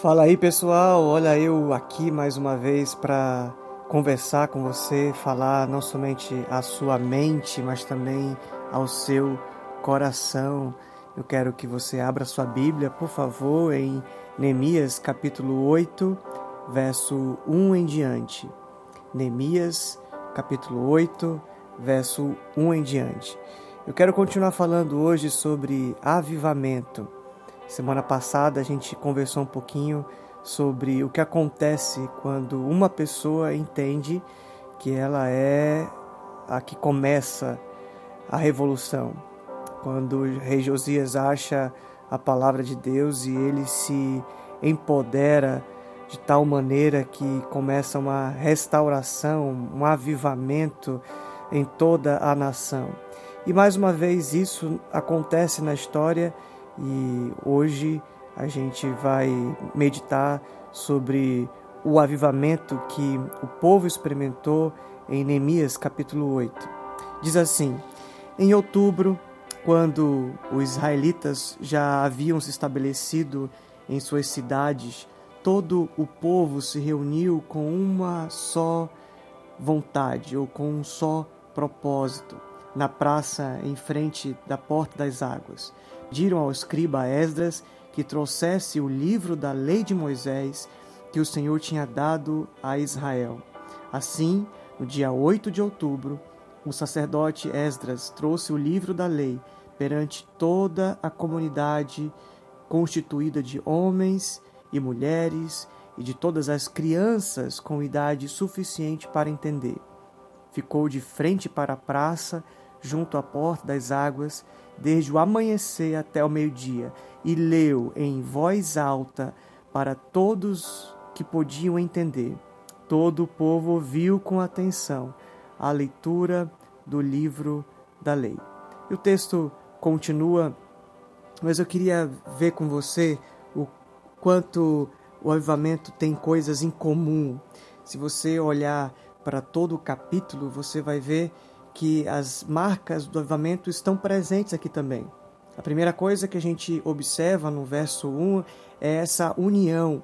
Fala aí pessoal, olha eu aqui mais uma vez para conversar com você, falar não somente à sua mente, mas também ao seu coração. Eu quero que você abra sua Bíblia, por favor, em Neemias capítulo 8, verso 1 em diante. Neemias capítulo 8, verso 1 em diante. Eu quero continuar falando hoje sobre avivamento. Semana passada a gente conversou um pouquinho sobre o que acontece quando uma pessoa entende que ela é a que começa a revolução. Quando o rei Josias acha a palavra de Deus e ele se empodera de tal maneira que começa uma restauração, um avivamento em toda a nação. E mais uma vez isso acontece na história e hoje a gente vai meditar sobre o avivamento que o povo experimentou em Neemias capítulo 8. Diz assim: Em outubro, quando os israelitas já haviam se estabelecido em suas cidades, todo o povo se reuniu com uma só vontade ou com um só propósito na praça em frente da porta das águas pediram ao escriba Esdras que trouxesse o livro da lei de Moisés que o Senhor tinha dado a Israel. Assim, no dia 8 de outubro, o sacerdote Esdras trouxe o livro da lei perante toda a comunidade constituída de homens e mulheres e de todas as crianças com idade suficiente para entender. Ficou de frente para a praça, junto à porta das águas, desde o amanhecer até o meio-dia, e leu em voz alta para todos que podiam entender. Todo o povo ouviu com atenção a leitura do livro da lei. E o texto continua, mas eu queria ver com você o quanto o avivamento tem coisas em comum. Se você olhar para todo o capítulo, você vai ver que as marcas do avivamento estão presentes aqui também. A primeira coisa que a gente observa no verso 1 é essa união.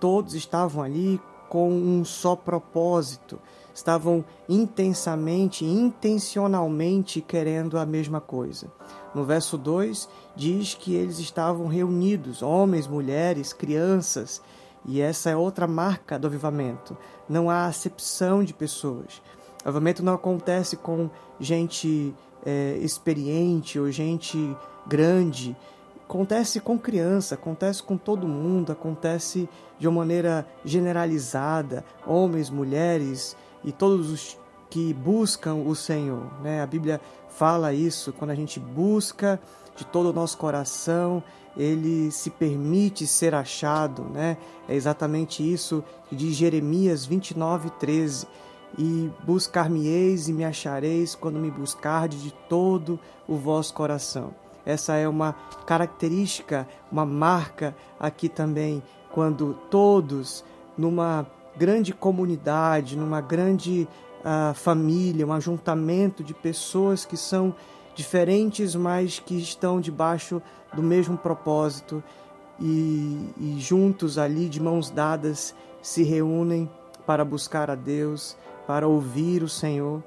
Todos estavam ali com um só propósito, estavam intensamente, intencionalmente querendo a mesma coisa. No verso 2 diz que eles estavam reunidos, homens, mulheres, crianças, e essa é outra marca do avivamento. Não há acepção de pessoas. Avivamento não acontece com gente é, experiente ou gente grande. Acontece com criança, acontece com todo mundo, acontece de uma maneira generalizada, homens, mulheres e todos os que buscam o Senhor. Né? A Bíblia fala isso, quando a gente busca de todo o nosso coração, ele se permite ser achado. Né? É exatamente isso diz Jeremias 29, 13 e buscar-me-eis e me achareis quando me buscardes de todo o vosso coração. Essa é uma característica, uma marca aqui também, quando todos, numa grande comunidade, numa grande uh, família, um ajuntamento de pessoas que são diferentes, mas que estão debaixo do mesmo propósito e, e juntos ali, de mãos dadas, se reúnem para buscar a Deus, para ouvir o Senhor.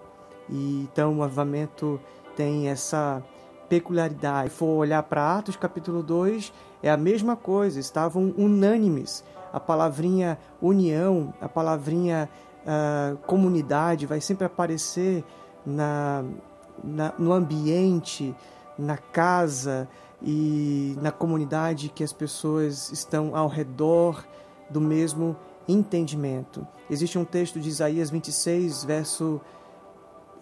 E então o avivamento tem essa peculiaridade. Se for olhar para Atos capítulo 2, é a mesma coisa, estavam unânimes. A palavrinha união, a palavrinha uh, comunidade vai sempre aparecer na, na, no ambiente, na casa e na comunidade que as pessoas estão ao redor do mesmo entendimento. Existe um texto de Isaías 26, verso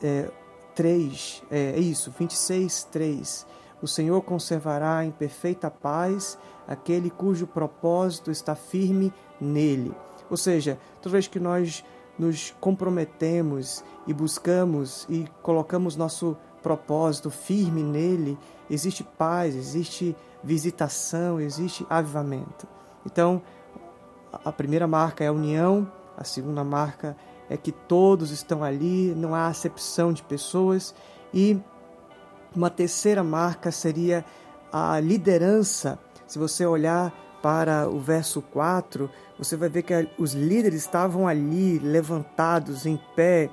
é, 3, é, é isso, 26, 3. O Senhor conservará em perfeita paz aquele cujo propósito está firme nele. Ou seja, toda vez que nós nos comprometemos e buscamos e colocamos nosso propósito firme nele, existe paz, existe visitação, existe avivamento. Então, a primeira marca é a união, a segunda marca é que todos estão ali, não há acepção de pessoas. E uma terceira marca seria a liderança. Se você olhar para o verso 4, você vai ver que os líderes estavam ali levantados em pé,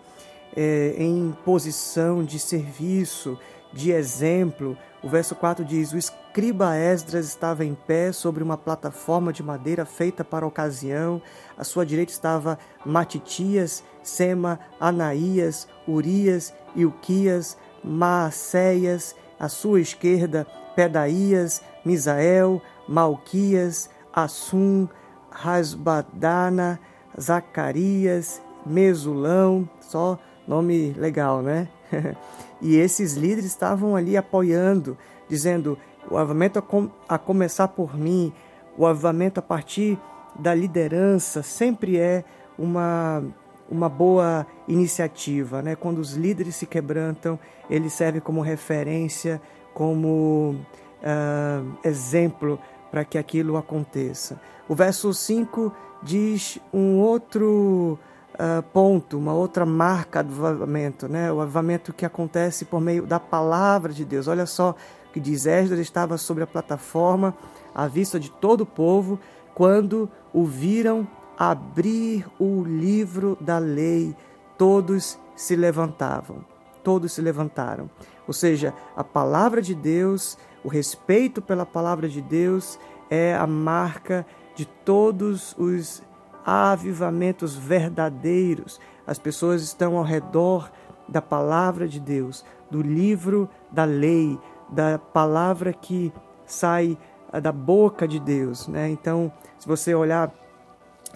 é, em posição de serviço, de exemplo. O verso 4 diz: O escriba Esdras estava em pé sobre uma plataforma de madeira feita para a ocasião. À sua direita estava Matitias, Sema, Anaías, Urias, Ilquias, Maacéias. À sua esquerda, Pedaías, Misael, Malquias, Assum, Rasbadana, Zacarias, Mesulão, só nome legal, né? e esses líderes estavam ali apoiando, dizendo: o avivamento a, com, a começar por mim, o avivamento a partir da liderança sempre é uma uma boa iniciativa, né? Quando os líderes se quebrantam, ele serve como referência, como uh, exemplo para que aquilo aconteça. O verso 5 diz um outro uh, ponto, uma outra marca do avivamento, né? o avivamento que acontece por meio da palavra de Deus. Olha só o que diz: Esdras estava sobre a plataforma à vista de todo o povo quando o viram abrir o livro da lei. Todos se levantavam, todos se levantaram. Ou seja, a palavra de Deus o respeito pela palavra de Deus é a marca de todos os avivamentos verdadeiros. As pessoas estão ao redor da palavra de Deus, do livro da lei, da palavra que sai ah, da boca de Deus. Né? Então, se você olhar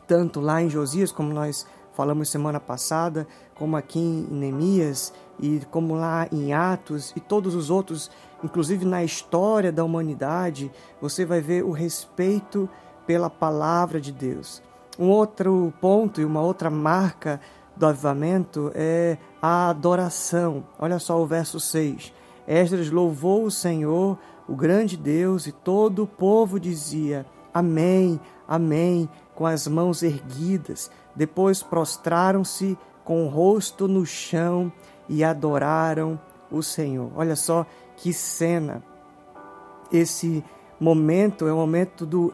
tanto lá em Josias, como nós falamos semana passada, como aqui em Neemias e como lá em Atos e todos os outros inclusive na história da humanidade, você vai ver o respeito pela palavra de Deus. Um outro ponto e uma outra marca do avivamento é a adoração. Olha só o verso 6. Esdras louvou o Senhor, o grande Deus, e todo o povo dizia: Amém, Amém, com as mãos erguidas. Depois prostraram-se com o rosto no chão e adoraram o Senhor. Olha só que cena! Esse momento é o momento do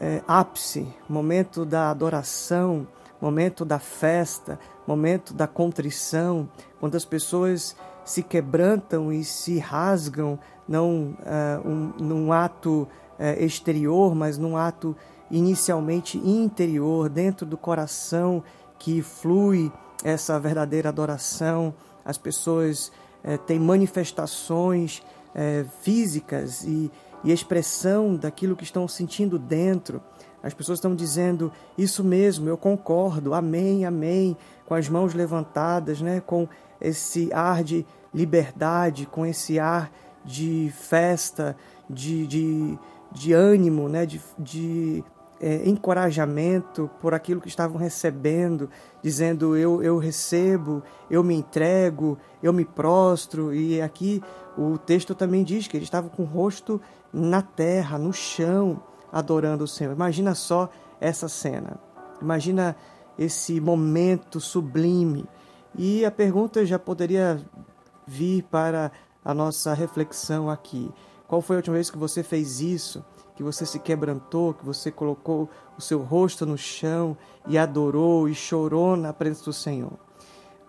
é, ápice, momento da adoração, momento da festa, momento da contrição, quando as pessoas se quebrantam e se rasgam, não uh, um, num ato uh, exterior, mas num ato inicialmente interior, dentro do coração que flui essa verdadeira adoração. As pessoas é, tem manifestações é, físicas e, e expressão daquilo que estão sentindo dentro. As pessoas estão dizendo isso mesmo, eu concordo, amém, amém, com as mãos levantadas, né, com esse ar de liberdade, com esse ar de festa, de, de, de ânimo, né, de, de é, encorajamento por aquilo que estavam recebendo, dizendo eu, eu recebo, eu me entrego, eu me prostro. E aqui o texto também diz que eles estavam com o rosto na terra, no chão, adorando o Senhor. Imagina só essa cena. Imagina esse momento sublime. E a pergunta já poderia vir para a nossa reflexão aqui. Qual foi a última vez que você fez isso? Que você se quebrantou, que você colocou o seu rosto no chão e adorou e chorou na presença do Senhor.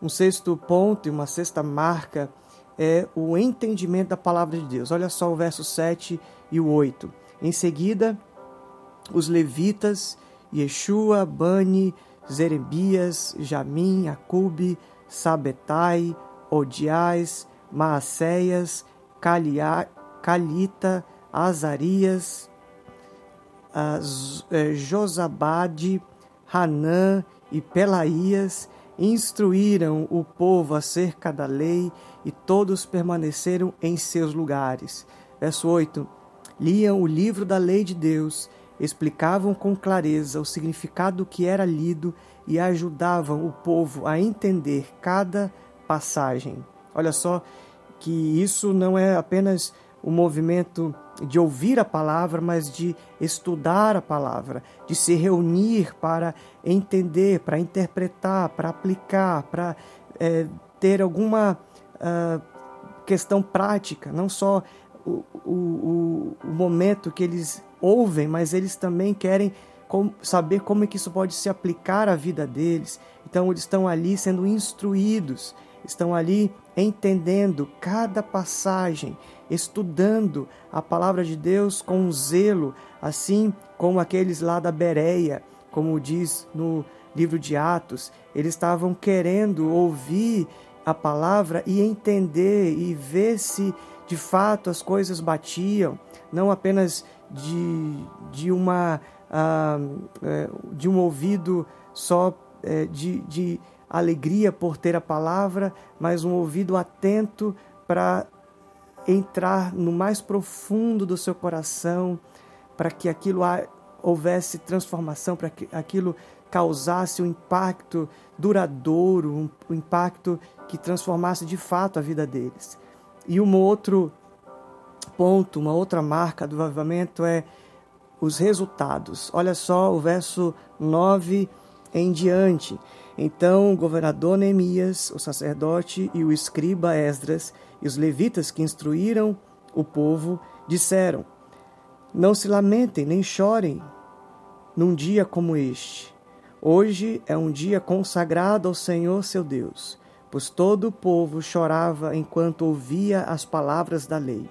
Um sexto ponto e uma sexta marca é o entendimento da palavra de Deus. Olha só o verso 7 e o 8. Em seguida, os levitas, Yeshua, Bani, Zerebias, Jamim, Acube, Sabetai, Odiais, Maacéias, Calita, Azarias, Josabade, Hanã e Pelaías instruíram o povo acerca da lei e todos permaneceram em seus lugares. Verso 8: Liam o livro da lei de Deus, explicavam com clareza o significado que era lido e ajudavam o povo a entender cada passagem. Olha só que isso não é apenas o movimento de ouvir a palavra, mas de estudar a palavra, de se reunir para entender, para interpretar, para aplicar, para é, ter alguma uh, questão prática, não só o, o, o, momento que eles ouvem, mas eles também querem saber como é que isso pode se aplicar à vida deles. Então eles estão ali sendo instruídos, estão ali entendendo cada passagem, estudando a palavra de Deus com zelo, assim como aqueles lá da Bereia, como diz no livro de Atos, eles estavam querendo ouvir a palavra e entender e ver se de fato as coisas batiam, não apenas de, de uma uh, de um ouvido só uh, de, de alegria por ter a palavra, mas um ouvido atento para entrar no mais profundo do seu coração, para que aquilo houvesse transformação, para que aquilo causasse um impacto duradouro, um, impacto que transformasse de fato a vida deles. E um outro ponto, uma outra marca do avivamento é os resultados. Olha só o verso 9 em diante. Então o governador Neemias, o sacerdote e o escriba Esdras e os levitas que instruíram o povo disseram: Não se lamentem nem chorem num dia como este. Hoje é um dia consagrado ao Senhor seu Deus, pois todo o povo chorava enquanto ouvia as palavras da lei.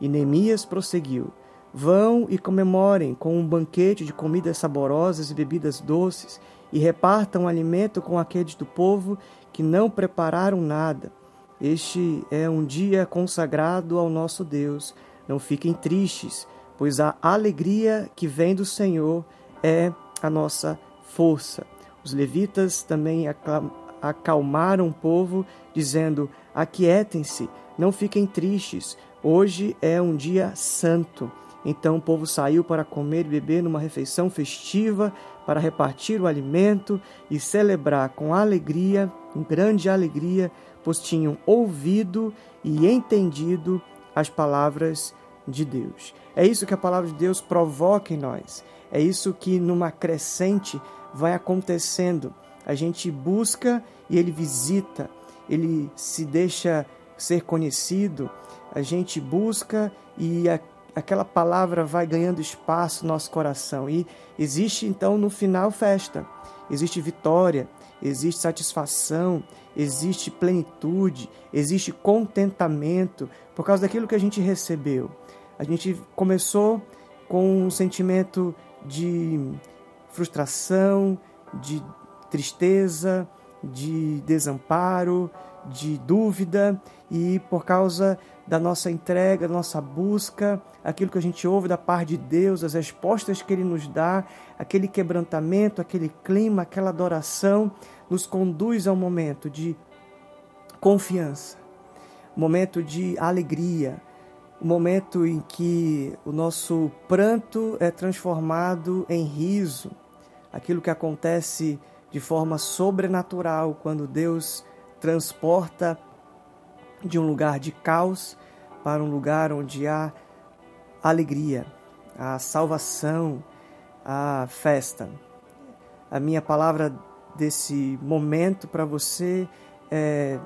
E Neemias prosseguiu: Vão e comemorem com um banquete de comidas saborosas e bebidas doces, e repartam alimento com aqueles do povo que não prepararam nada. Este é um dia consagrado ao nosso Deus. Não fiquem tristes, pois a alegria que vem do Senhor é a nossa força. Os levitas também acalmaram o povo, dizendo: Aquietem-se, não fiquem tristes, hoje é um dia santo. Então o povo saiu para comer e beber numa refeição festiva, para repartir o alimento e celebrar com alegria, com grande alegria, pois tinham ouvido e entendido as palavras de Deus. É isso que a palavra de Deus provoca em nós. É isso que numa crescente vai acontecendo. A gente busca e ele visita, ele se deixa ser conhecido, a gente busca e aquela palavra vai ganhando espaço no nosso coração. E existe então no final festa, existe vitória, existe satisfação, existe plenitude, existe contentamento por causa daquilo que a gente recebeu. A gente começou com um sentimento de frustração, de tristeza, de desamparo, de dúvida e por causa da nossa entrega, da nossa busca, aquilo que a gente ouve da parte de Deus, as respostas que Ele nos dá, aquele quebrantamento, aquele clima, aquela adoração, nos conduz a um momento de confiança, um momento de alegria, um momento em que o nosso pranto é transformado em riso, aquilo que acontece de forma sobrenatural quando Deus transporta de um lugar de caos para um lugar onde há alegria, a salvação, a festa. A minha palavra desse momento para você é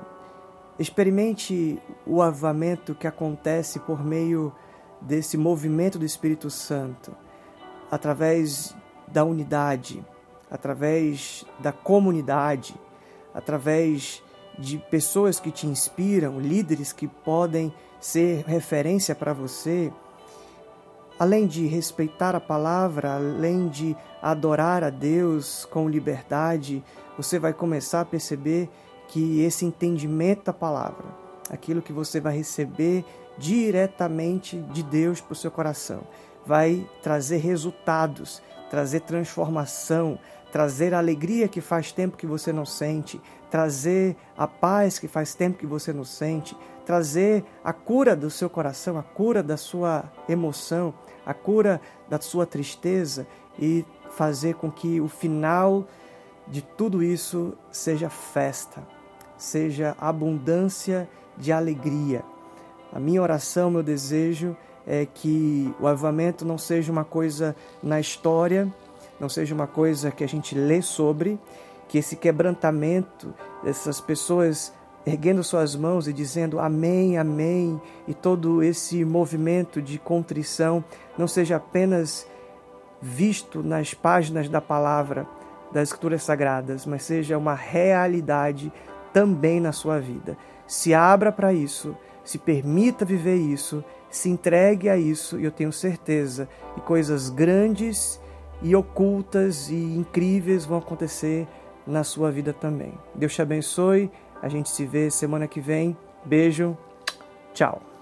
experimente o avamento que acontece por meio desse movimento do Espírito Santo, através da unidade, através da comunidade, através de pessoas que te inspiram, líderes que podem ser referência para você, além de respeitar a palavra, além de adorar a Deus com liberdade, você vai começar a perceber que esse entendimento da palavra, aquilo que você vai receber diretamente de Deus para o seu coração, vai trazer resultados, trazer transformação, trazer a alegria que faz tempo que você não sente, trazer a paz que faz tempo que você não sente, trazer a cura do seu coração, a cura da sua emoção, a cura da sua tristeza e fazer com que o final de tudo isso seja festa, seja abundância de alegria. A minha oração, meu desejo é que o avivamento não seja uma coisa na história, não seja uma coisa que a gente lê sobre, que esse quebrantamento, essas pessoas erguendo suas mãos e dizendo amém, amém, e todo esse movimento de contrição não seja apenas visto nas páginas da palavra das Escrituras Sagradas, mas seja uma realidade também na sua vida. Se abra para isso, se permita viver isso, se entregue a isso, e eu tenho certeza que coisas grandes e ocultas e incríveis vão acontecer na sua vida também. Deus te abençoe. A gente se vê semana que vem. Beijo. Tchau.